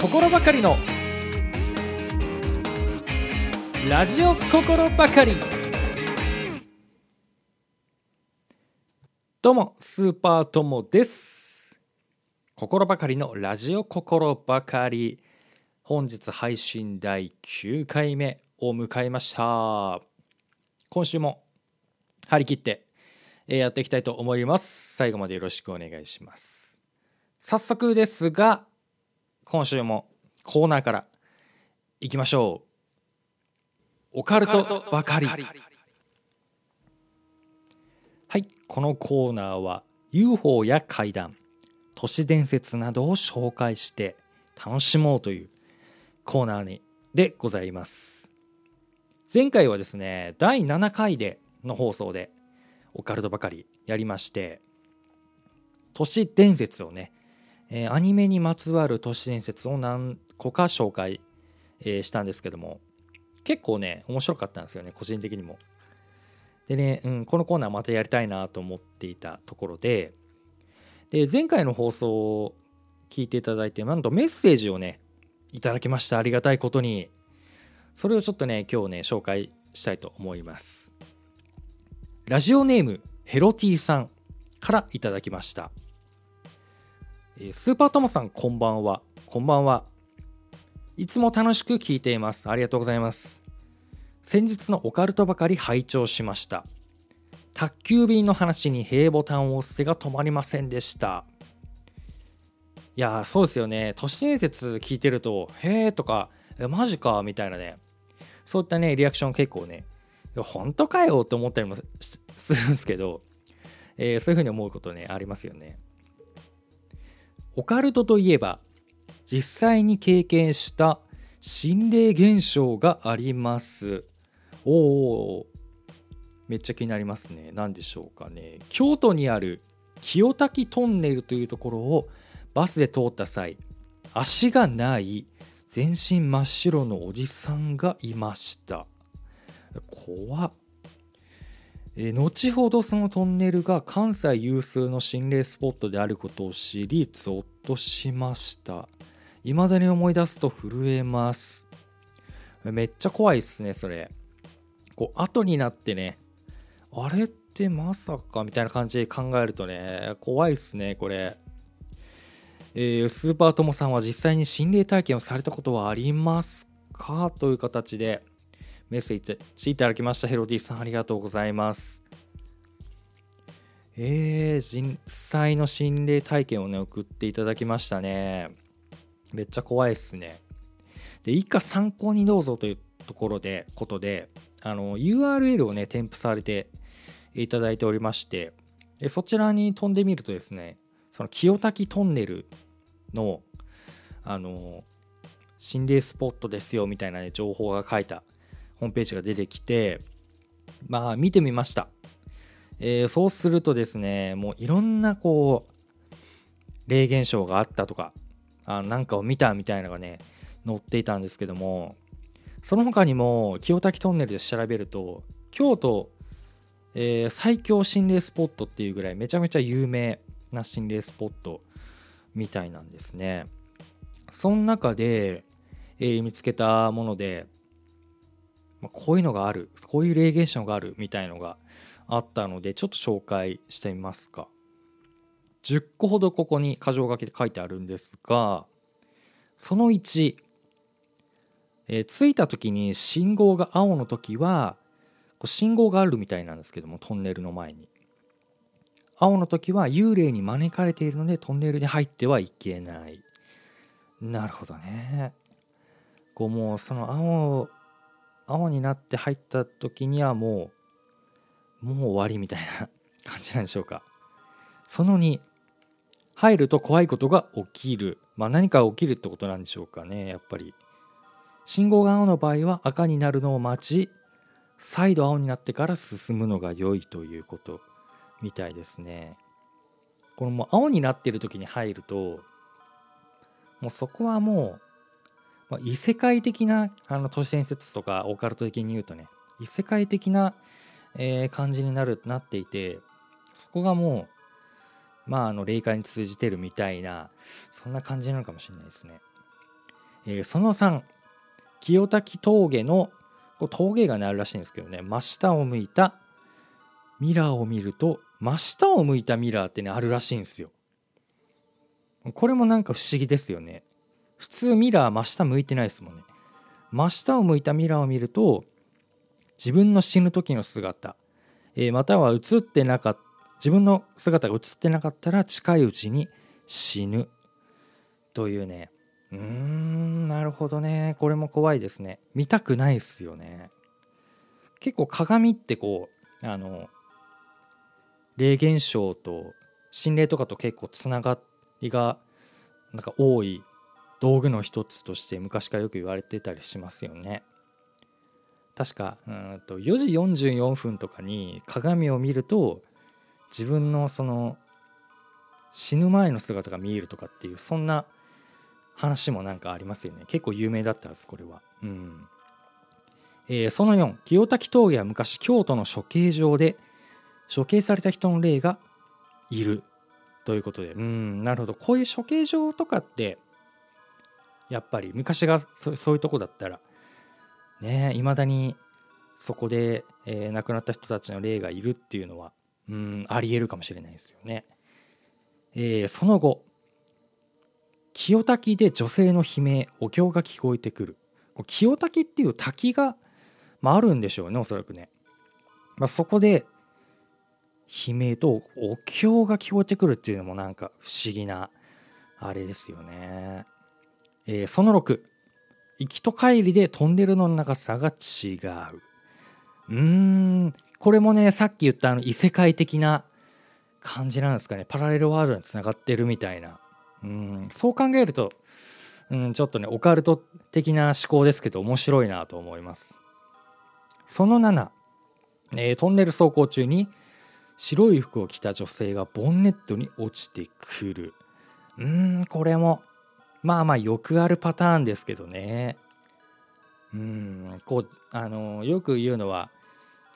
心ばかりの。ラジオ心ばかり。どうもスーパーともです。心ばかりのラジオ心ばかり。本日配信第9回目を迎えました。今週も張り切ってやっていきたいと思います。最後までよろしくお願いします。早速ですが今週もコーナーからいきましょう。オカルトばかり。はいこのコーナーは UFO や怪談都市伝説などを紹介して楽しもうというコーナーにでございます。前回はですね第7回での放送でオカルトばかりやりまして都市伝説をね、えー、アニメにまつわる都市伝説を何個か紹介、えー、したんですけども結構ね面白かったんですよね個人的にも。でね、うん、このコーナーまたやりたいなと思っていたところでで前回の放送を聞いていただいてなんとメッセージをねいただきました。ありがたいことに。それをちょっとね今日ね紹介したいと思います。ラジオネームヘロティさんからいただきました。スーパートモさんこんばんは。こんばんは。いつも楽しく聞いています。ありがとうございます。先日のオカルトばかり拝聴しました。宅急便の話に平ボタンを押す手が止まりませんでした。いやそうですよね。都市伝説聞いてると「へえ」とか「マジか」みたいなね。そういったねリアクション結構ね本当かよって思ったりもするんですけど、えー、そういうふうに思うことねありますよね。オカルトといえば実際に経験した心霊現象があります。おおめっちゃ気になりますね。何でしょうかね。京都にある清滝トンネルというところをバスで通った際足がない全身真っ白のおじさんがいました。怖っ。え後ほどそのトンネルが関西有数の心霊スポットであることを知りゾッとしました。未だに思い出すと震えます。めっちゃ怖いっすねそれ。こう後になってねあれってまさかみたいな感じで考えるとね怖いっすねこれ。えー、スーパーともさんは実際に心霊体験をされたことはありますか？という形で。メッセージいただきました。ヘロディさんありがとうございます。えー、実際の心霊体験をね送っていただきましたね。めっちゃ怖いっすね。で以下参考にどうぞというところでことであの URL をね添付されていただいておりましてでそちらに飛んでみるとですねその清滝トンネルのあの心霊スポットですよみたいな、ね、情報が書いたホームページが出てきてまあ見てみました、えー、そうするとですねもういろんなこう霊現象があったとかあなんかを見たみたいなのがね載っていたんですけどもその他にも清滝トンネルで調べると京都、えー、最強心霊スポットっていうぐらいめちゃめちゃ有名な心霊スポットみたいなんですね。その中で、えー、見つけたもので、まあ、こういうのがあるこういう霊現象があるみたいのがあったのでちょっと紹介してみますか。10個ほどここに箇条書きで書いてあるんですがその1、えー、着いた時に信号が青の時は信号があるみたいなんですけどもトンネルの前に。青の時は幽霊に招かれているのでトンネルに入ってはいけない。なるほどね。こうもうその青青になって入った時にはもうもう終わりみたいな 感じなんでしょうかその2入ると怖いことが起きる。まあ何か起きるってことなんでしょうかね、やっぱり。信号が青の場合は赤になるのを待ち、再度青になってから進むのが良いということみたいですね。このもう青になってる時に入ると、もうそこはもう、まあ、異世界的なあの都市伝説とかオカルト的に言うとね、異世界的な、えー、感じになるなっていて、そこがもうまあ、あの霊界に通じてるみたいなそんな感じなのかもしれないですね。えーその3清滝峠のこ峠がねあるらしいんですけどね真下を向いたミラーを見ると真下を向いたミラーってねあるらしいんですよこれもなんか不思議ですよね普通ミラー真下向いてないですもんね。真下を向いたミラーを見ると自分の死ぬ時の姿、えーまたは映ってなかった自分の姿が映ってなかったら近いうちに死ぬ。というね。うーんなるほどね。これも怖いですね。見たくないですよね。結構鏡ってこうあの霊現象と心霊とかと結構つながりがなんか多い道具の一つとして昔からよく言われてたりしますよね。確かうんと4時44分とかに鏡を見ると自分のその死ぬ前の姿が見えるとかっていうそんな話もなんかありますよね。結構有名だったはずこれは。うん、えーその4清滝峠は昔京都の処刑場で処刑された人の霊がいるということで。うんなるほど。こういう処刑場とかってやっぱり昔がそそういうとこだったら。ねいまだにそこで、えー亡くなった人たちの霊がいるっていうのはうんありえるかもしれないですよね。えーその後清滝で女性の悲鳴お経が聞こえてくる。清滝っていう滝が、まあ、あるんでしょうねおそらくね、まあ、そこで悲鳴とお経が聞こえてくるっていうのもなんか不思議なあれですよね、えーその6行きと帰りでトンネルの長さが違う。うーん。これもねさっき言ったあの異世界的な感じなんですかね。パラレルワールドにつながってるみたいな。うん。そう考えると、うん、ちょっとねオカルト的な思考ですけど面白いなと思います。その7、えートンネル走行中に白い服を着た女性がボンネットに落ちてくる。うーんこれもまあまあよくあるパターンですけどねうんこうあのよく言うのは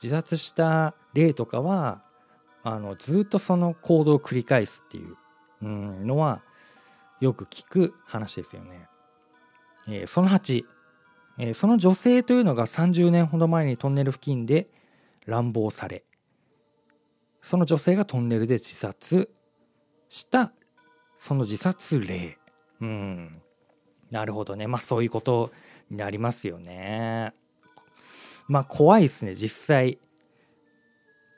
自殺した例とかはあのずっとその行動を繰り返すっていううんのはよく聞く話ですよね。えーその8、えーその女性というのが30年ほど前にトンネル付近で乱暴されその女性がトンネルで自殺したその自殺例うん。なるほどね。まあそういうことになりますよね。まあ怖いですね。実際。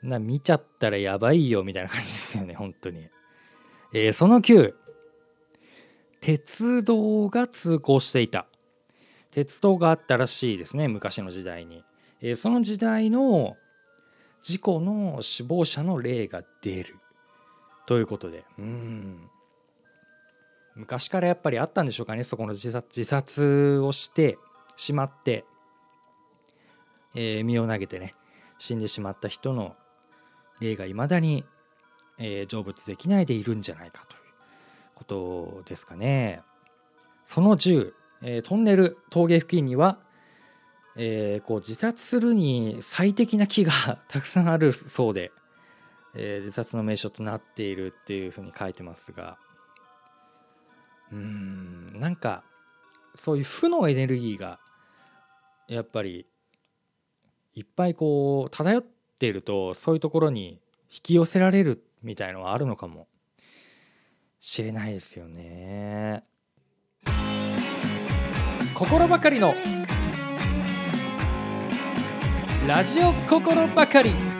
な見ちゃったらやばいよみたいな感じですよね。本当に、えーその9鉄道が通行していた。鉄道があったらしいですね昔の時代に、えーその時代の事故の死亡者の例が出る。ということで。うん。昔からやっぱりあったんでしょうかねそこの自殺自殺をしてしまって、えー身を投げてね死んでしまった人の霊がいまだに、えー成仏できないでいるんじゃないかということですかね。その10、えートンネル峠付近には、えーこう自殺するに最適な木が たくさんあるそうで、えー自殺の名所となっているっていうふうに書いてますがうんなんかそういう負のエネルギーがやっぱりいっぱいこう漂っているとそういうところに引き寄せられるみたいのはあるのかもしれないですよね。心ばかりのラジオ心ばかり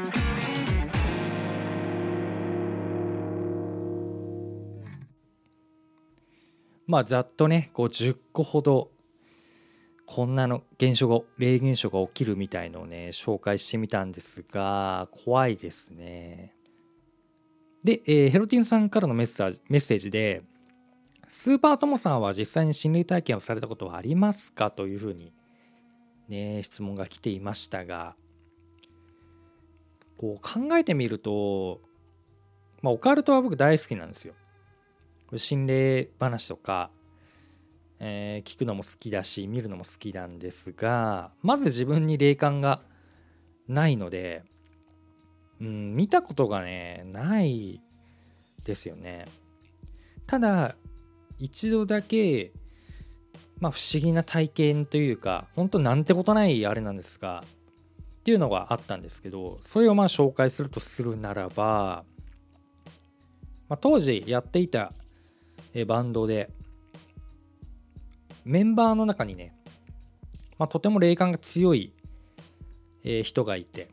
まあざっとねこう10個ほどこんなの現象が霊現象が起きるみたいのをね紹介してみたんですが怖いですね。で、えーヘロティンさんからのメッセージメッセージでスーパーともさんは実際に心霊体験をされたことはありますかというふうにね質問が来ていましたがこう考えてみると、まあ、オカルトは僕大好きなんですよ。心霊話とかえー聞くのも好きだし見るのも好きなんですがまず自分に霊感がないので、うん、見たことがねないですよね。ただ一度だけまあ、不思議な体験というか本当なんてことないあれなんですがっていうのがあったんですけどそれをまあ紹介するとするならば、まあ、当時やっていたバンドでメンバーの中にね、まあ、とても霊感が強いえ人がいて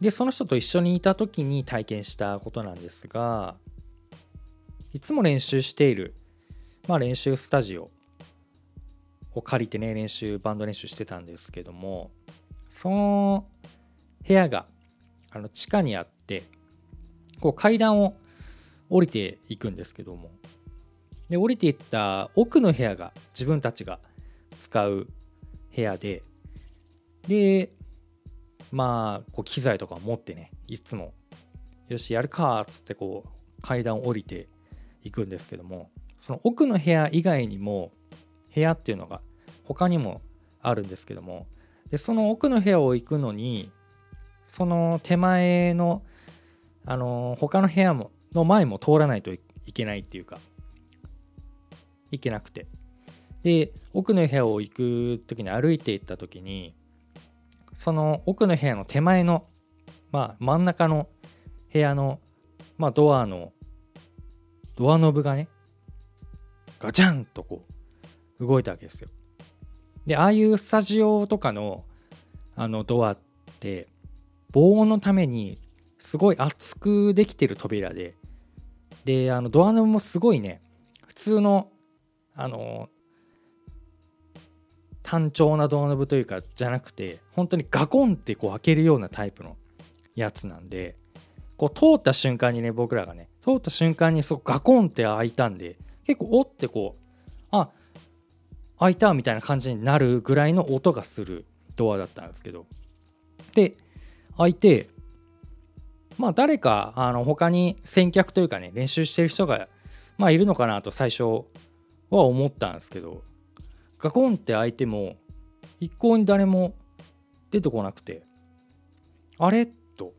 でその人と一緒にいた時に体験したことなんですがいつも練習している、まあ、練習スタジオを借りてね練習バンド練習してたんですけどもその部屋があの地下にあってこう階段を降りていくんですけども。で降りていった奥の部屋が自分たちが使う部屋ででまあこう機材とか持ってねいつもよしやるかっつってこう階段を降りていくんですけどもその奥の部屋以外にも部屋っていうのが他にもあるんですけどもでその奥の部屋を行くのにその手前のあの他の部屋もの前も通らないといけないっていうかいけなくて。で奥の部屋を行く時に歩いていった時にその奥の部屋の手前の、まあ、真ん中の部屋の、まあ、ドアのドアノブがねガチャンとこう動いたわけですよ。でああいうスタジオとかのあのドアって防音のためにすごい厚くできてる扉でであのドアノブもすごいね。普通のあの単調なドアノブというかじゃなくて本当にガコンってこう開けるようなタイプのやつなんでこう通った瞬間にね僕らがね通った瞬間にそうガコンって開いたんで結構おってこうあ開いたみたいな感じになるぐらいの音がするドアだったんですけど。で開いてまあ誰かあの他に先客というかね練習してる人がまあいるのかなと最初は思ったんですけどガコンって開いても一向に誰も出てこなくてあれ？と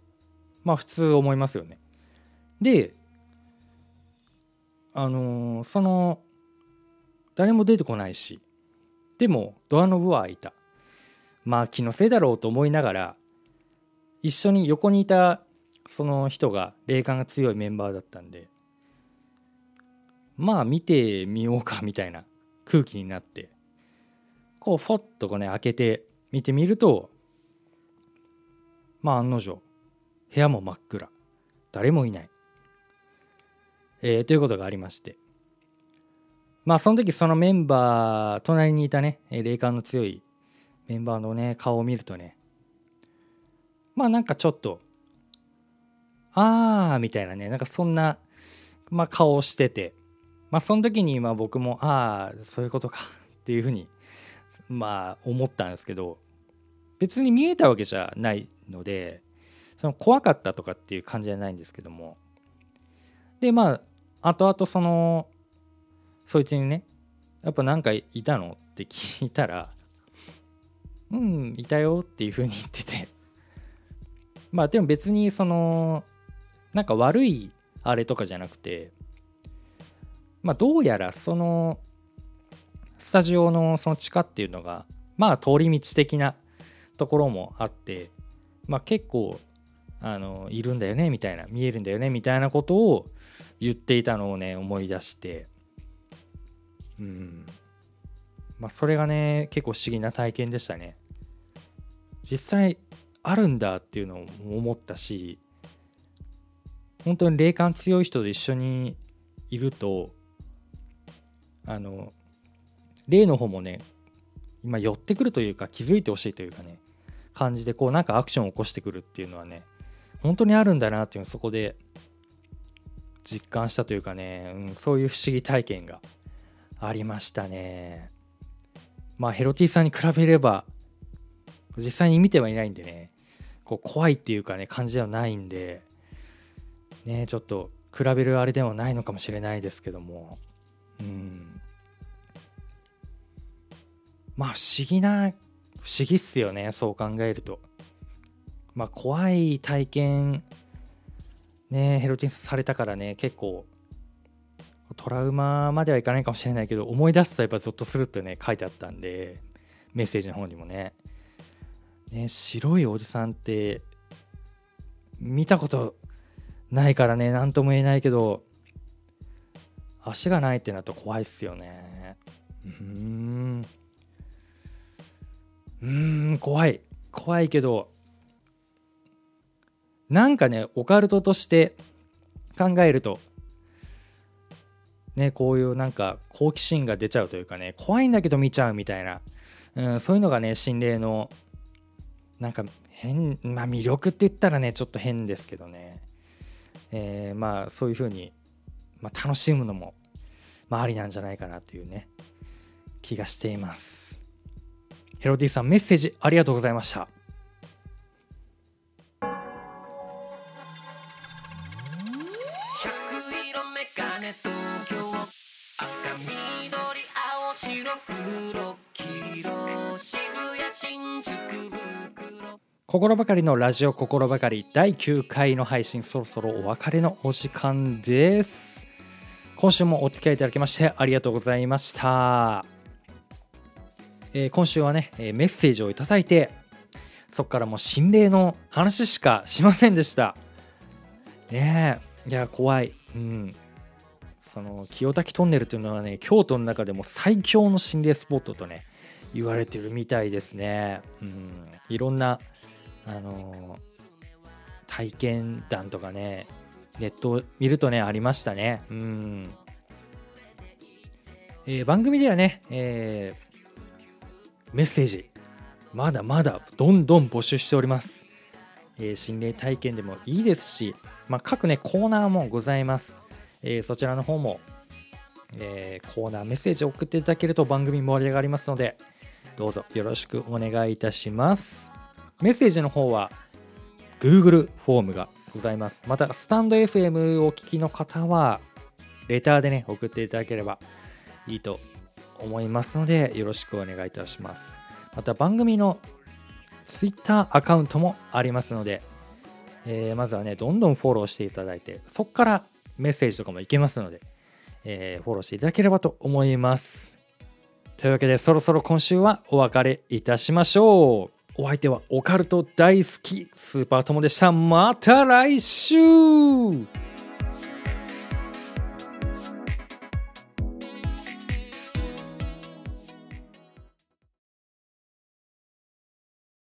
まあ普通思いますよね。であのー、その誰も出てこないしでもドアノブは開いた。まあ気のせいだろうと思いながら一緒に横にいたその人が霊感が強いメンバーだったんでまあ見てみようかみたいな空気になってこうフォッとこうね開けて見てみるとまあ案の定部屋も真っ暗誰もいない、えー、ということがありまして。まあその時そのメンバー隣にいたね霊感の強いメンバーのね顔を見るとねまあなんかちょっとああみたいなね。なんかそんな、まあ、顔をしてて。まあその時にまあ僕もああそういうことか。っていうふうにまあ思ったんですけど。別に見えたわけじゃないのでその怖かったとかっていう感じじゃないんですけども。でまあ後々そのそいつにねやっぱ何かいたのって聞いたらうんいたよっていうふうに言ってて。まあでも別にそのなんか悪いあれとかじゃなくて、まあ、どうやらそのスタジオのその地下っていうのがまあ通り道的なところもあって、まあ、結構あのいるんだよねみたいな見えるんだよねみたいなことを言っていたのをね思い出してうん。まあそれがね結構不思議な体験でしたね。実際あるんだっていうのを思ったし本当に霊感強い人と一緒にいるとあの霊の方もね今寄ってくるというか気づいてほしいというかね感じでこうなんかアクションを起こしてくるっていうのはね本当にあるんだなっていうのをそこで実感したというかね、うん、そういう不思議体験がありましたね。まあヘロティさんに比べれば実際に見てはいないんでねこう怖いっていうかね感じではないんでね。ちょっと比べるあれではないのかもしれないですけども。うん。まあ不思議な不思議っすよねそう考えると。まあ怖い体験ねヘロティンスされたからね結構トラウマまではいかないかもしれないけど思い出すとやっぱゾッとするってね書いてあったんでメッセージの方にもね。ね白いおじさんって見たことないからね何とも言えないけど足がないってなると怖いっすよね。うーん。うーん怖い。怖いけどなんかねオカルトとして考えるとねこういうなんか好奇心が出ちゃうというかね怖いんだけど見ちゃうみたいな、うん、そういうのがね心霊のなんか変まあ魅力って言ったらねちょっと変ですけどね、えー、まあそういうふうに、まあ、楽しむのも、まあ、ありなんじゃないかなというね気がしています。ヘロディさんメッセージありがとうございました。心ばかりのラジオ心ばかり第9回の配信そろそろお別れのお時間です。今週もお付き合いいただきましてありがとうございました、えー、今週はねメッセージをいただいてそこからもう心霊の話しかしませんでした。ねえいや怖い。うん。その清滝トンネルというのはね京都の中でも最強の心霊スポットとね言われてるみたいですね。うん、いろんなあの体験談とかねネットを見るとねありましたね。うん。えー、番組ではね、えー、メッセージまだまだどんどん募集しております、えー、心霊体験でもいいですし、まあ、各ねコーナーもございます、えそちらの方も、えコーナーメッセージを送っていただけると番組盛り上がりますのでどうぞよろしくお願いいたします。メッセージの方は Google フォームがございます。また、スタンド FM をお聞きの方は、レターでね、送っていただければいいと思いますので、よろしくお願いいたします。また、番組の Twitter アカウントもありますので、えー、まずはね、どんどんフォローしていただいて、そこからメッセージとかもいけますので、えー、フォローしていただければと思います。というわけで、そろそろ今週はお別れいたしましょう。お相手はオカルト大好きスーパー友でした。また来週